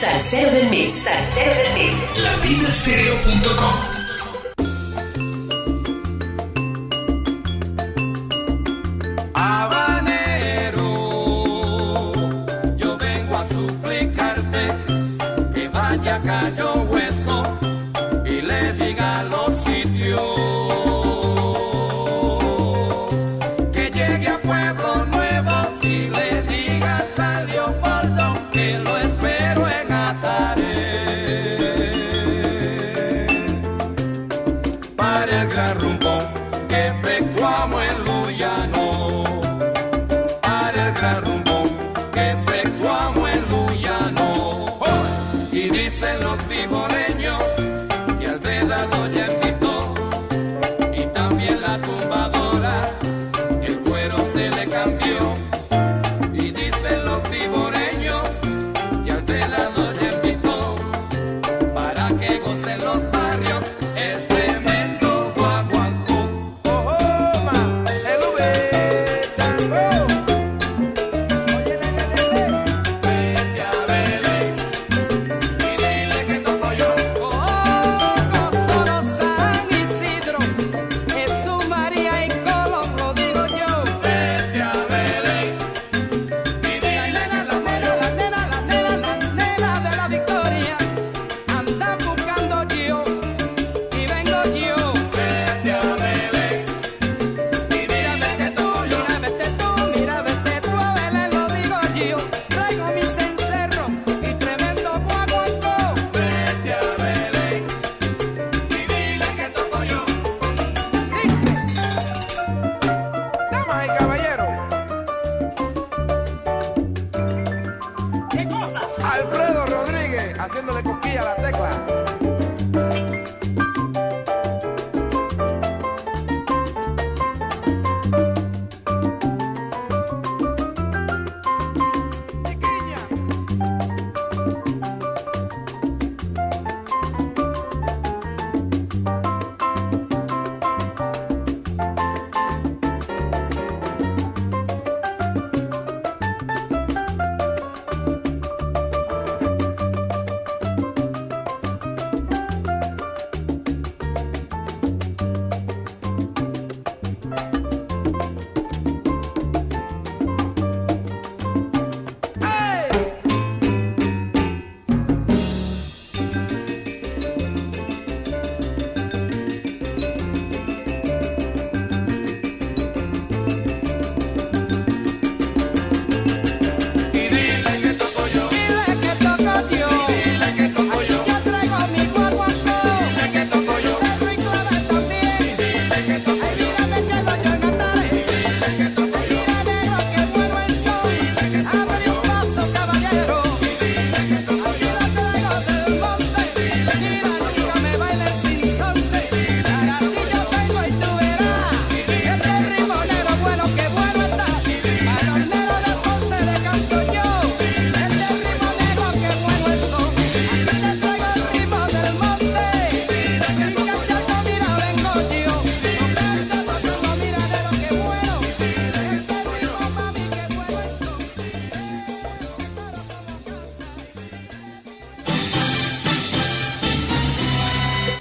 Salsero del Mix. Salsero del Mix. Latinastereo.com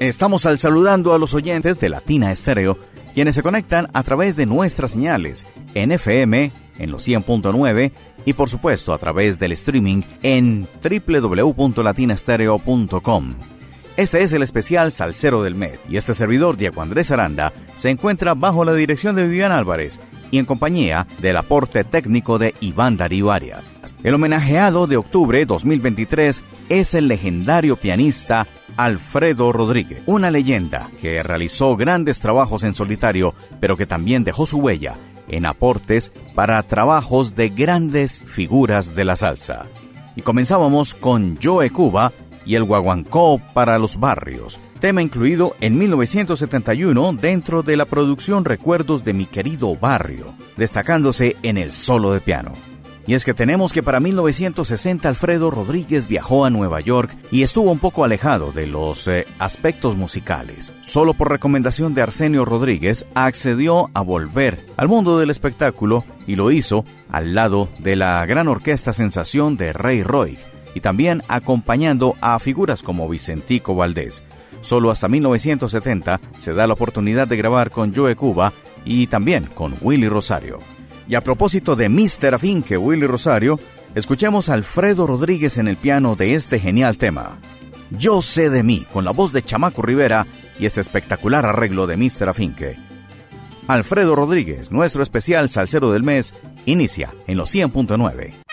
Estamos al saludando a los oyentes de Latina Estéreo, quienes se conectan a través de nuestras señales en FM, en los 100.9 y por supuesto a través del streaming en www.latinastereo.com. Este es el especial Salcero del Med y este servidor Diego Andrés Aranda se encuentra bajo la dirección de Vivian Álvarez y en compañía del aporte técnico de Iván Darío Arias. El homenajeado de octubre 2023 es el legendario pianista Alfredo Rodríguez, una leyenda que realizó grandes trabajos en solitario, pero que también dejó su huella en aportes para trabajos de grandes figuras de la salsa. Y comenzábamos con Joe Cuba y el guaguancó para los barrios, tema incluido en 1971 dentro de la producción Recuerdos de mi querido barrio, destacándose en el solo de piano. Y es que tenemos que para 1960 Alfredo Rodríguez viajó a Nueva York y estuvo un poco alejado de los eh, aspectos musicales. Solo por recomendación de Arsenio Rodríguez accedió a volver al mundo del espectáculo y lo hizo al lado de la gran orquesta sensación de Ray Roy, y también acompañando a figuras como Vicentico Valdés. Solo hasta 1970 se da la oportunidad de grabar con Joe Cuba y también con Willy Rosario. Y a propósito de Mr. Afinque Willy Rosario, escuchemos a Alfredo Rodríguez en el piano de este genial tema. Yo sé de mí, con la voz de Chamaco Rivera y este espectacular arreglo de Mr. Afinque. Alfredo Rodríguez, nuestro especial salsero del mes, inicia en los 100.9.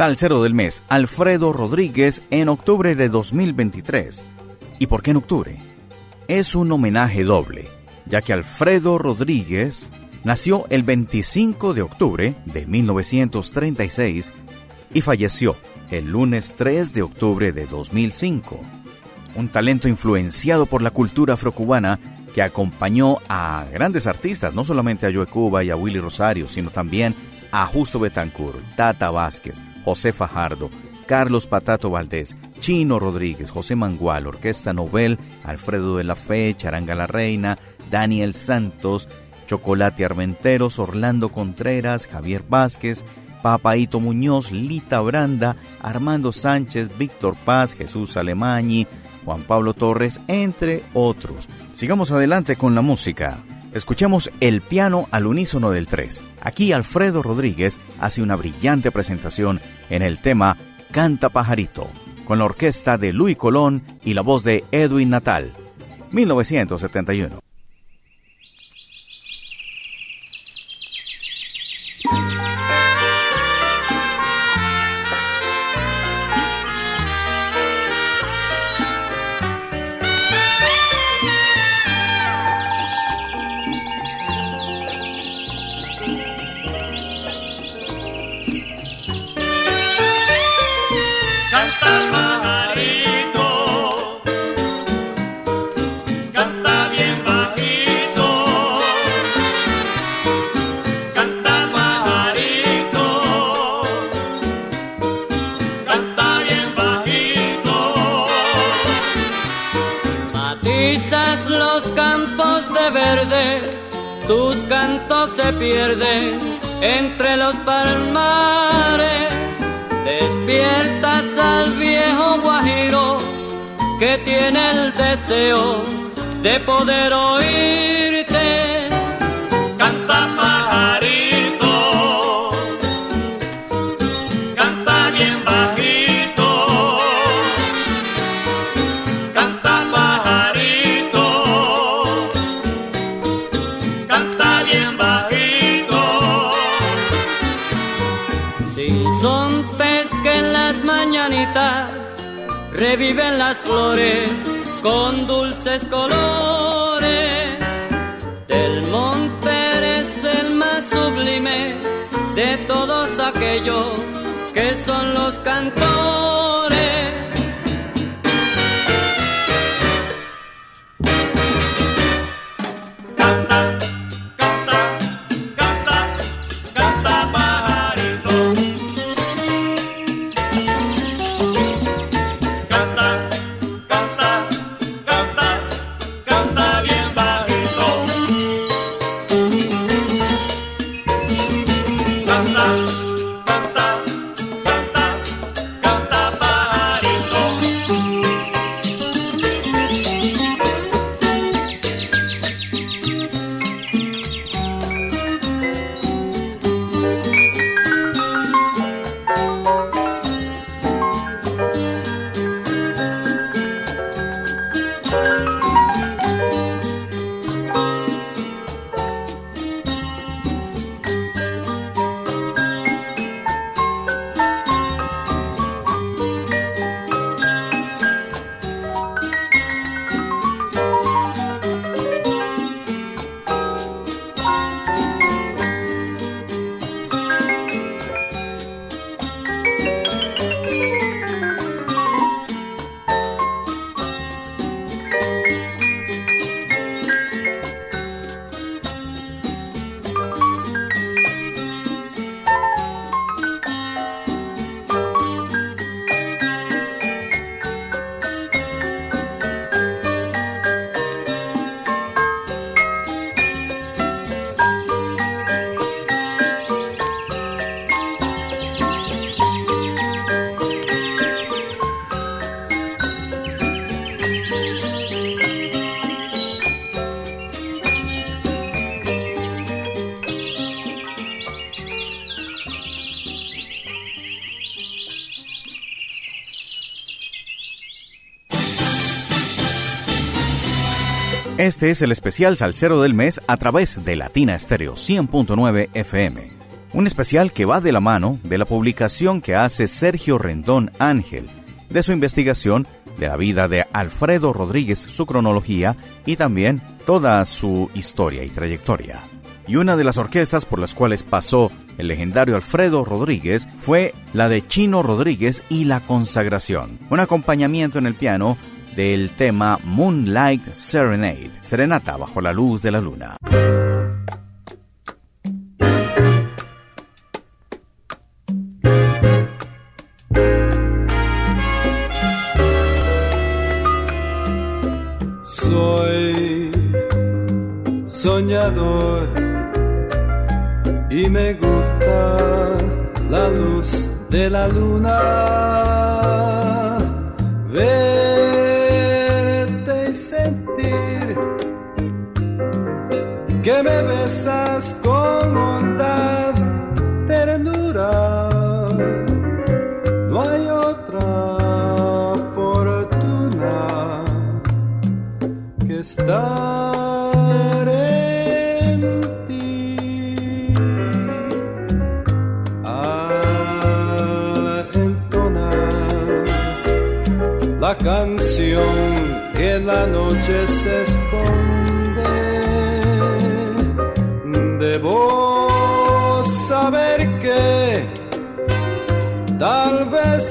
Salcero del mes, Alfredo Rodríguez, en octubre de 2023. ¿Y por qué en octubre? Es un homenaje doble, ya que Alfredo Rodríguez nació el 25 de octubre de 1936 y falleció el lunes 3 de octubre de 2005. Un talento influenciado por la cultura afrocubana que acompañó a grandes artistas, no solamente a Joe Cuba y a Willy Rosario, sino también a Justo Betancourt, Tata Vázquez, José Fajardo, Carlos Patato Valdés, Chino Rodríguez, José Mangual, Orquesta Novel, Alfredo de la Fe, Charanga la Reina, Daniel Santos, Chocolate Armenteros, Orlando Contreras, Javier Vázquez, Papaito Muñoz, Lita Branda, Armando Sánchez, Víctor Paz, Jesús Alemañi, Juan Pablo Torres, entre otros. Sigamos adelante con la música. Escuchemos el piano al unísono del 3. Aquí Alfredo Rodríguez hace una brillante presentación en el tema Canta Pajarito, con la orquesta de Luis Colón y la voz de Edwin Natal. 1971. Poder son los cantores. Este es el especial Salcero del Mes a través de Latina Estéreo 100.9 FM. Un especial que va de la mano de la publicación que hace Sergio Rendón Ángel, de su investigación de la vida de Alfredo Rodríguez, su cronología y también toda su historia y trayectoria. Y una de las orquestas por las cuales pasó el legendario Alfredo Rodríguez fue la de Chino Rodríguez y La Consagración, un acompañamiento en el piano del tema Moonlight Serenade, Serenata bajo la luz de la luna. Soy soñador y me gusta la luz de la luna. Besas con hondas ternura. No hay otra fortuna que estar en ti. Al entonar la canción que en la noche se esconde, debo saber que tal vez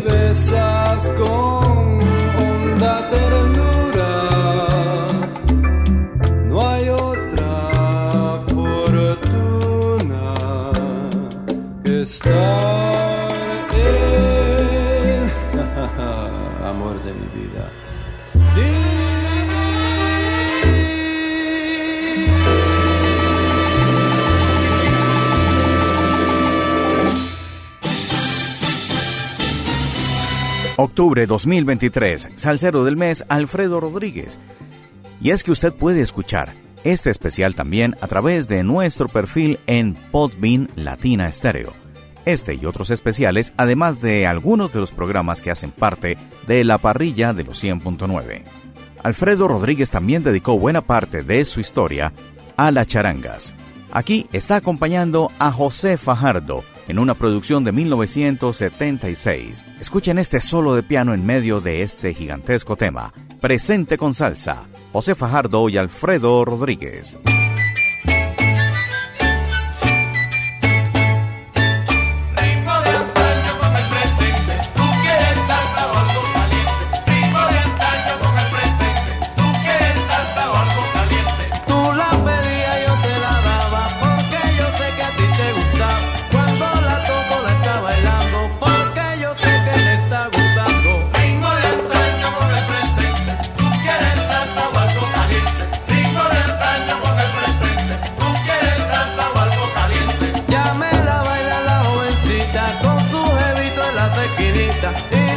besas con Octubre 2023, Salcero del Mes, Alfredo Rodríguez. Y es que usted puede escuchar este especial también a través de nuestro perfil en Podbean Latina Estéreo. Este y otros especiales, además de algunos de los programas que hacen parte de la parrilla de los 100.9. Alfredo Rodríguez también dedicó buena parte de su historia a las charangas. Aquí está acompañando a José Fajardo en una producción de 1976. Escuchen este solo de piano en medio de este gigantesco tema. Presente con salsa. José Fajardo y Alfredo Rodríguez. vida.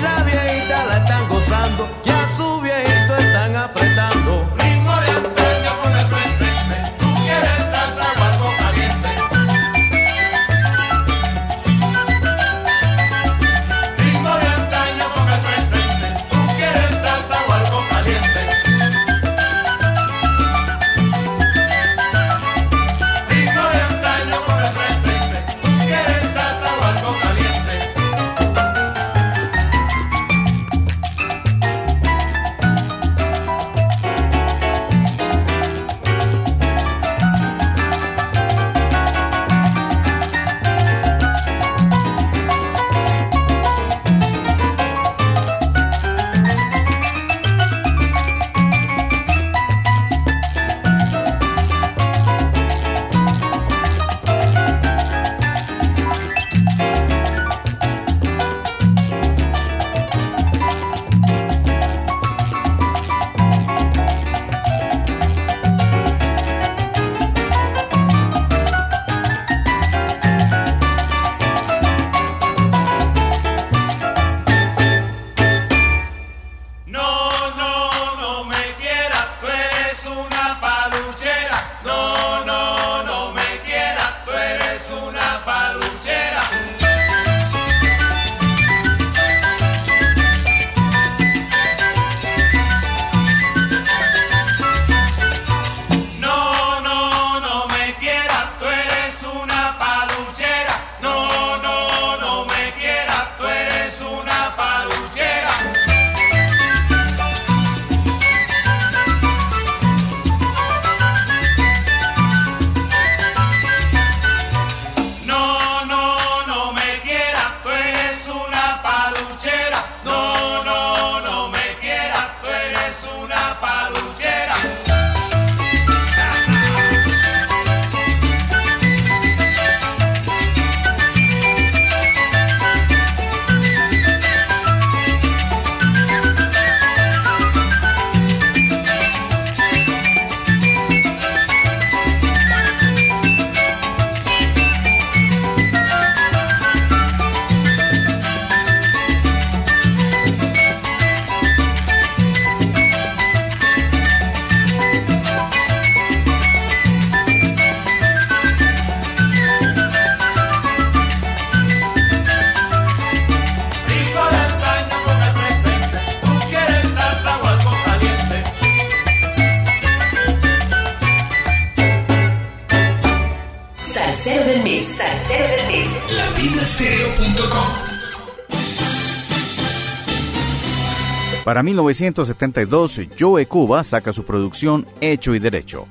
Para 1972, Joe Cuba saca su producción Hecho y Derecho.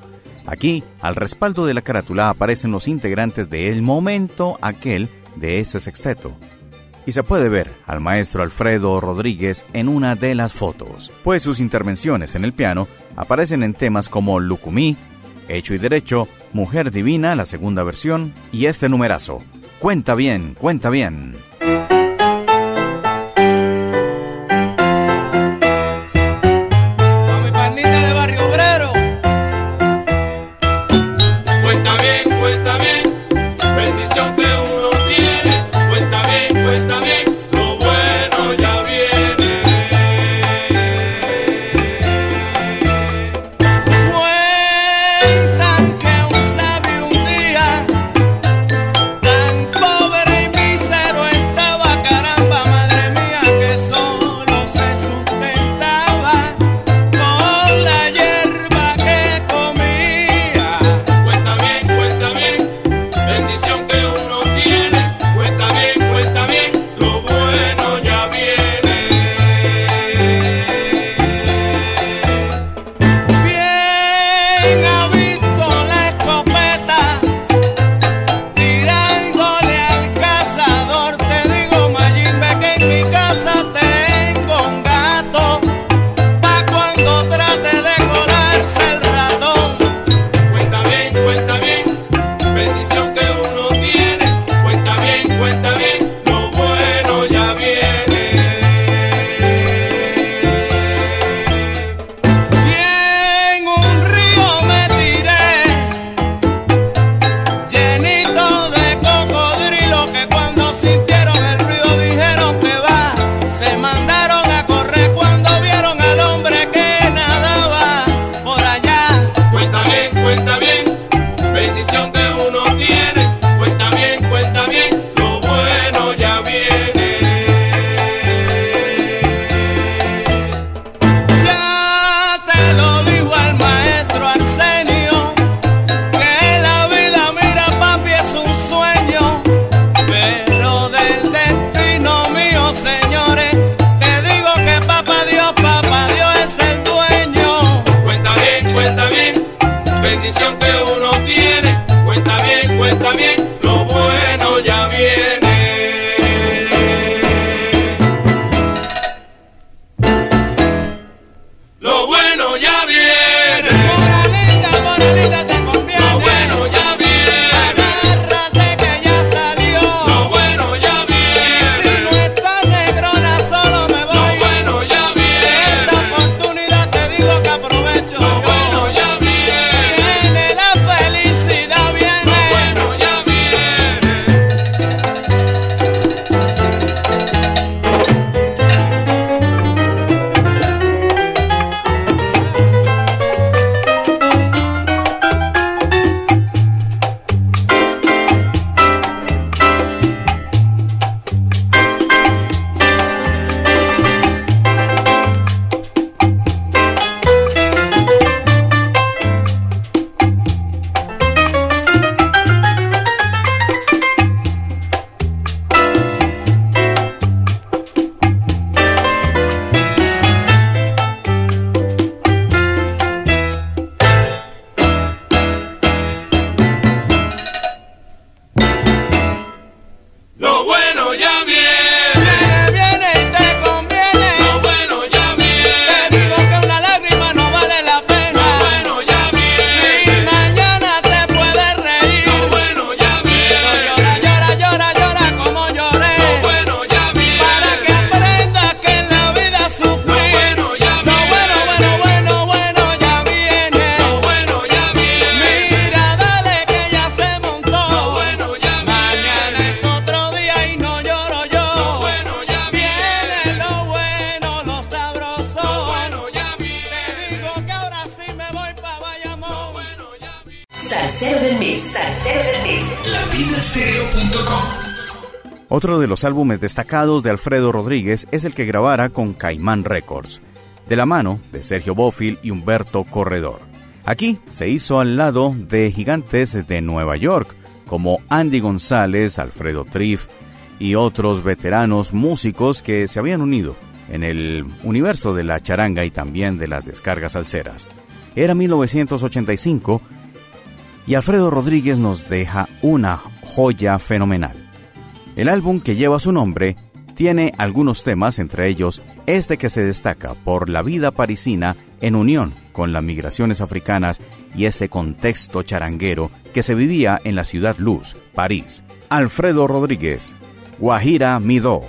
Aquí, al respaldo de la carátula, aparecen los integrantes de El Momento Aquel de ese sexteto. Y se puede ver al maestro Alfredo Rodríguez en una de las fotos, pues sus intervenciones en el piano aparecen en temas como Lucumí, Hecho y Derecho, Mujer Divina, la segunda versión, y este numerazo. Cuenta bien, cuenta bien. Los álbumes destacados de Alfredo Rodríguez es el que grabara con Caimán Records, de la mano de Sergio Bófil y Humberto Corredor. Aquí se hizo al lado de gigantes de Nueva York, como Andy González, Alfredo Triff y otros veteranos músicos que se habían unido en el universo de la charanga y también de las descargas alceras. Era 1985 y Alfredo Rodríguez nos deja una joya fenomenal. El álbum que lleva su nombre tiene algunos temas, entre ellos este que se destaca por la vida parisina en unión con las migraciones africanas y ese contexto charanguero que se vivía en la ciudad luz, París. Alfredo Rodríguez, Guajira Midó.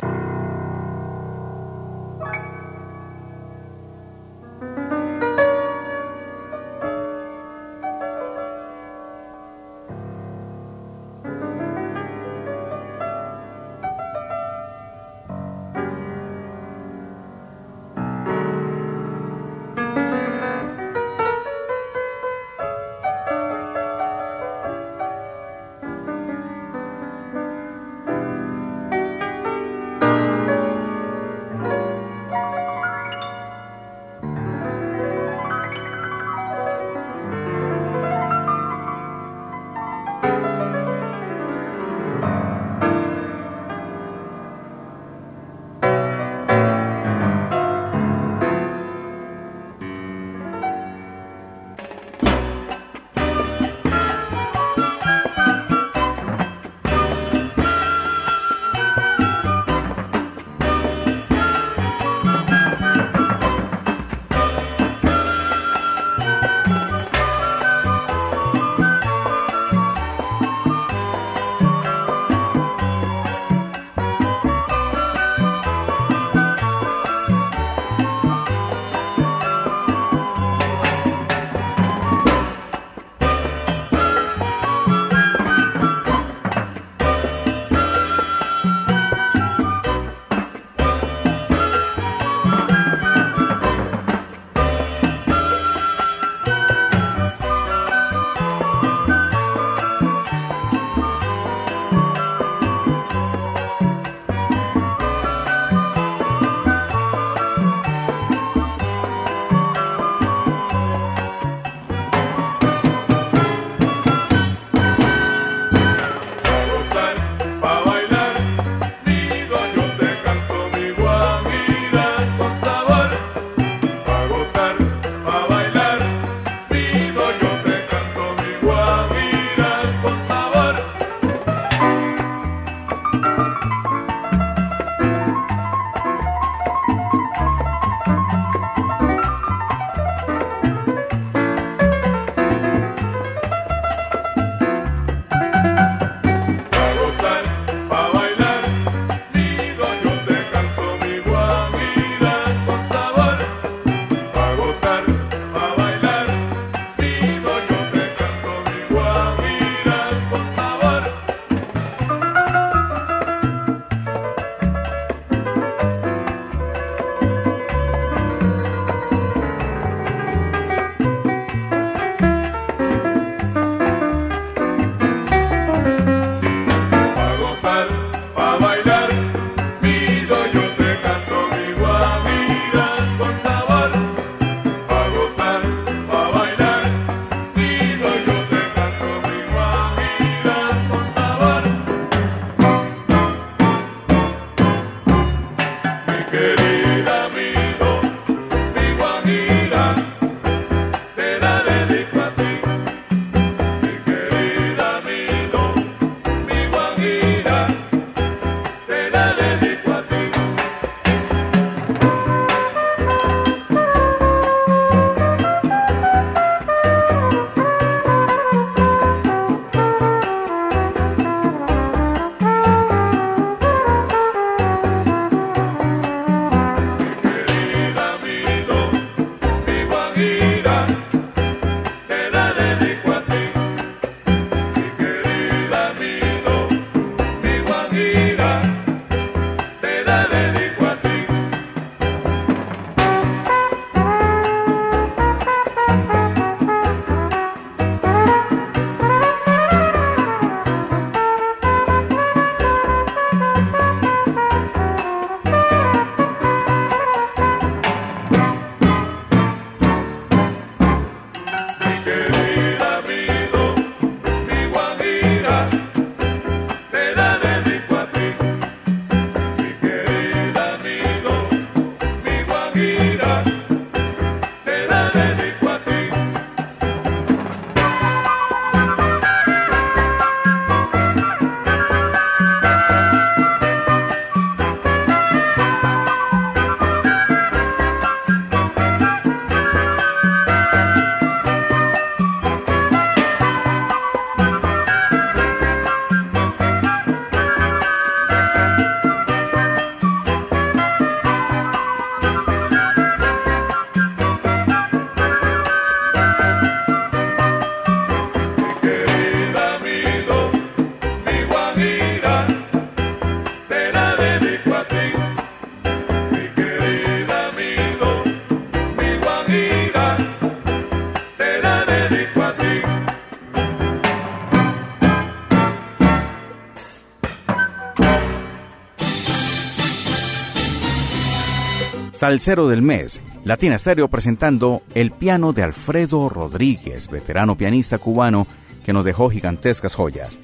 Salcero del Mes, Latina Stereo presentando el piano de Alfredo Rodríguez, veterano pianista cubano que nos dejó gigantescas joyas.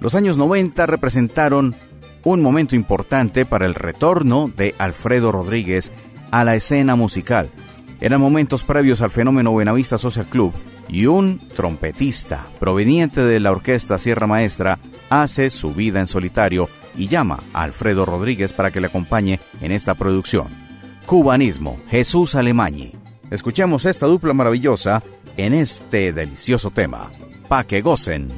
Los años 90 representaron un momento importante para el retorno de Alfredo Rodríguez a la escena musical. Eran momentos previos al fenómeno Buenavista Social Club y un trompetista proveniente de la orquesta Sierra Maestra hace su vida en solitario y llama a Alfredo Rodríguez para que le acompañe en esta producción. Cubanismo, Jesús Alemañi. Escuchemos esta dupla maravillosa en este delicioso tema. Pa' que gocen.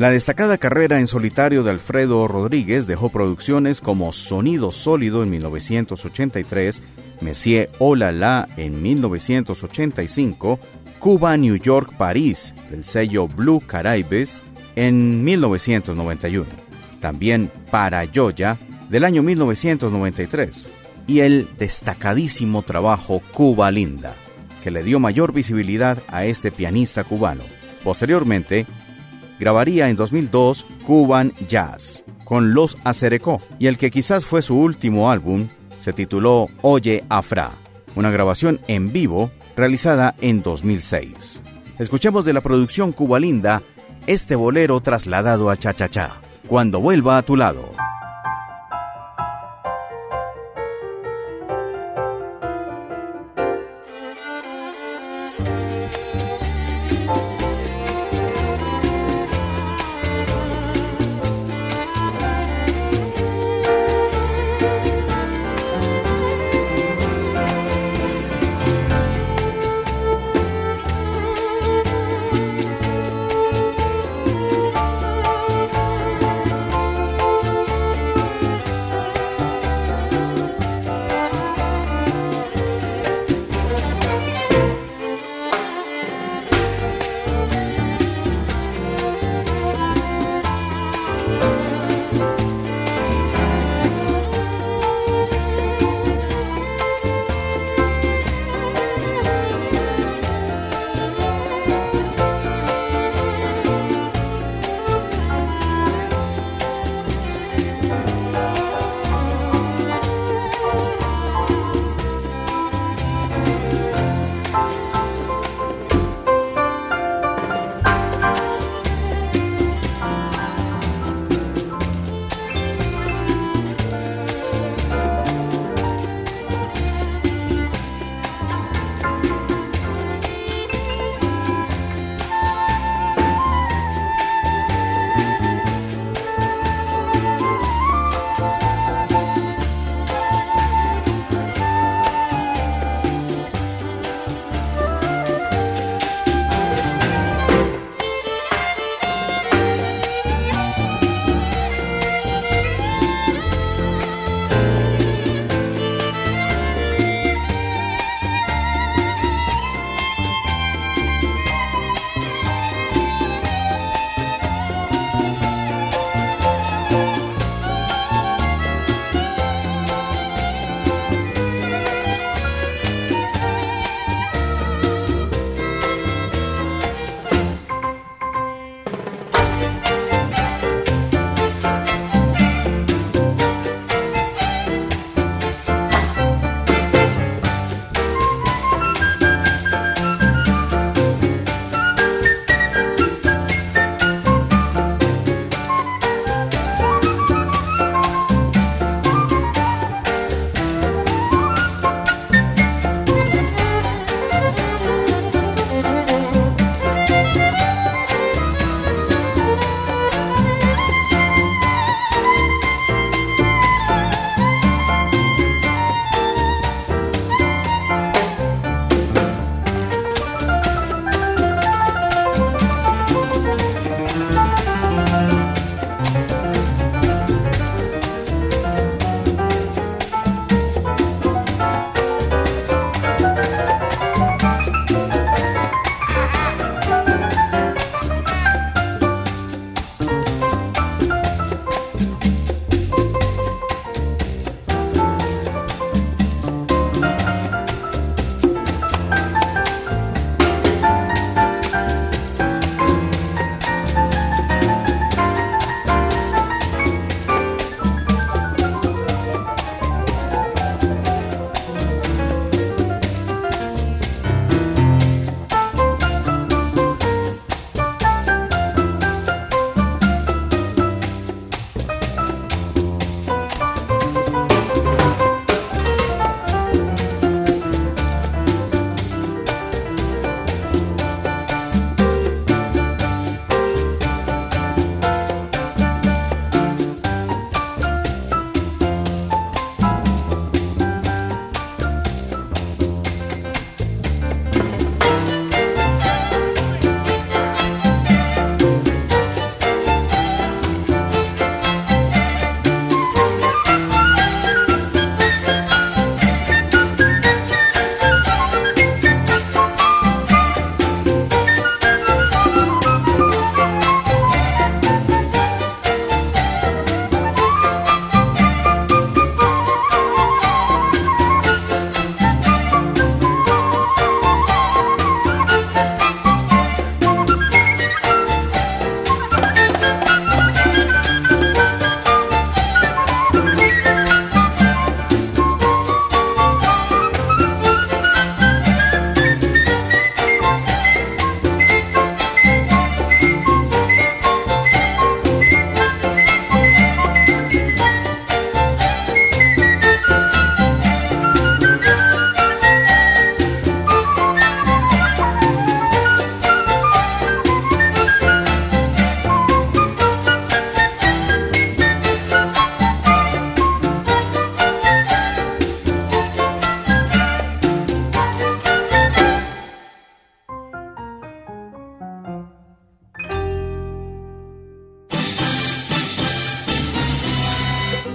La destacada carrera en solitario de Alfredo Rodríguez dejó producciones como Sonido Sólido en 1983, Messier Hola La en 1985, Cuba, New York, París, del sello Blue Caraibes, en 1991. También Para Yoya, del año 1993. Y el destacadísimo trabajo Cuba Linda, que le dio mayor visibilidad a este pianista cubano. Posteriormente, grabaría en 2002 Cuban Jazz con Los Acerecó y el que quizás fue su último álbum se tituló Oye Afra, una grabación en vivo realizada en 2006. Escuchemos de la producción Cuba Linda este bolero trasladado a Cha Cha Cha, cuando vuelva a tu lado.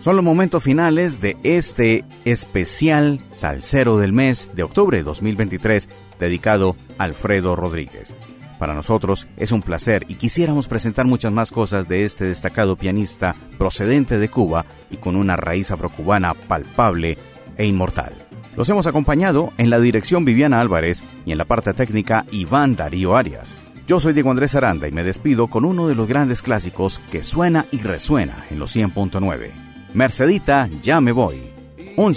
Son los momentos finales de este especial Salsero del mes de octubre de 2023 dedicado a Alfredo Rodríguez. Para nosotros es un placer y quisiéramos presentar muchas más cosas de este destacado pianista procedente de Cuba y con una raíz afrocubana palpable e inmortal. Los hemos acompañado en la dirección Viviana Álvarez y en la parte técnica Iván Darío Arias. Yo soy Diego Andrés Aranda y me despido con uno de los grandes clásicos que suena y resuena en los 100.9. Mercedita, ya me voy. Un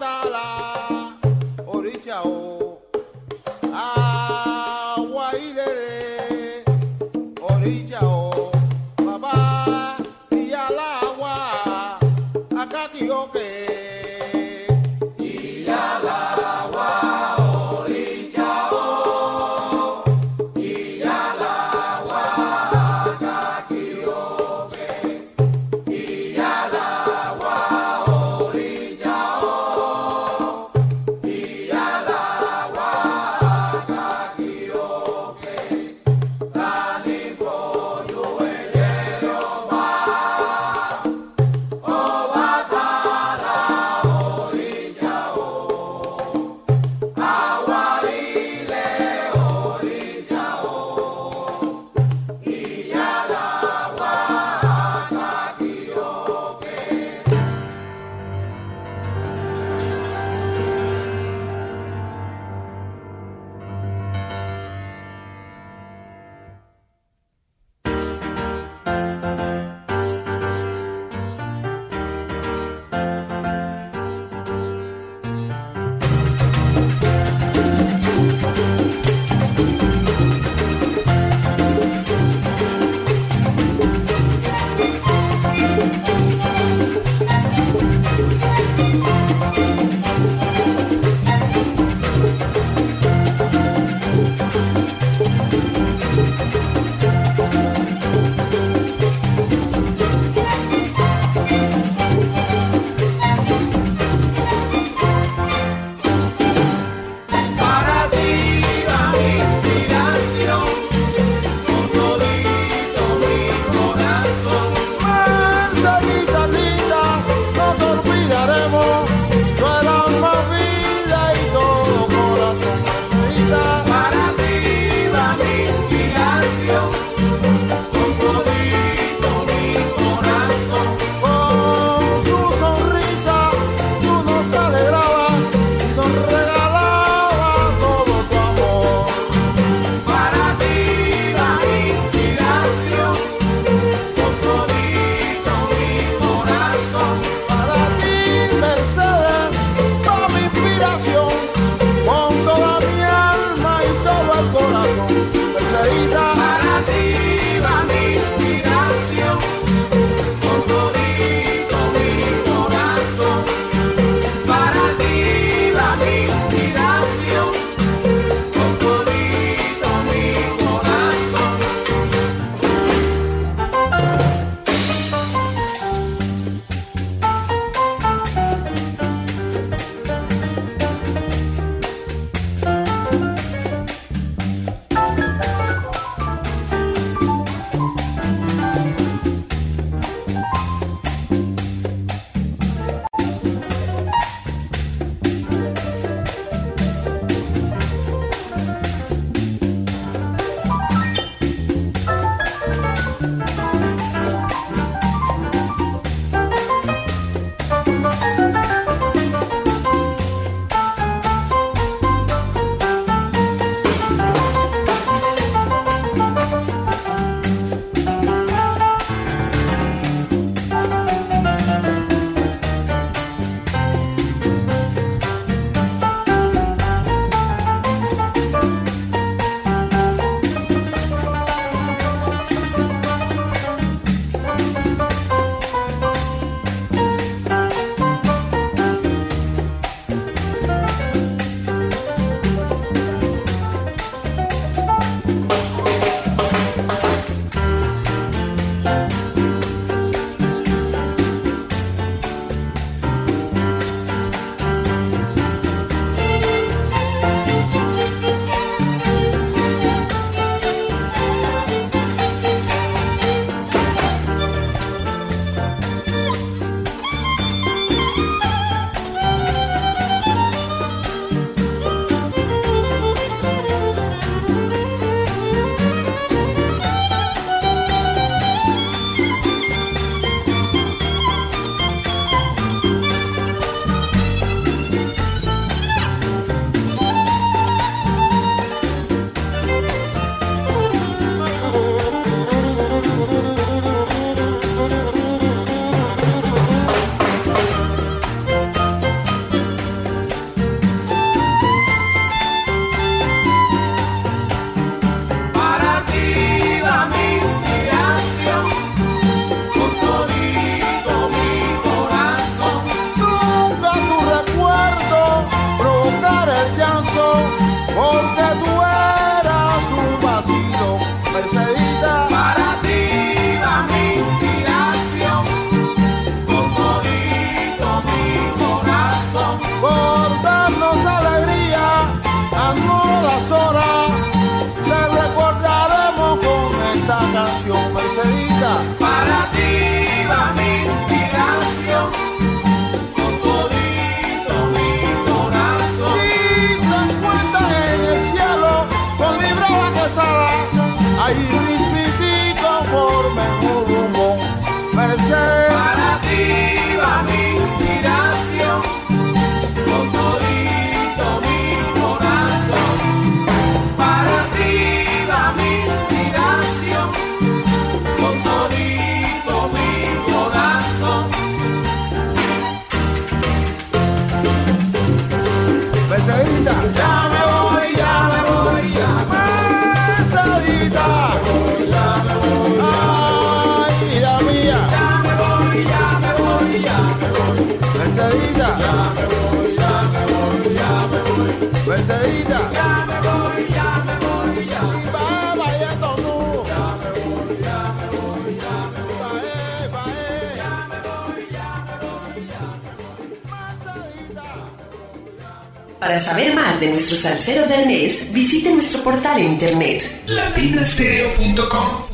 tààlà oríṣà o àwa ilé rẹ̀ o. Para saber más de nuestro salsero del mes, visite nuestro portal en internet. latinastereo.com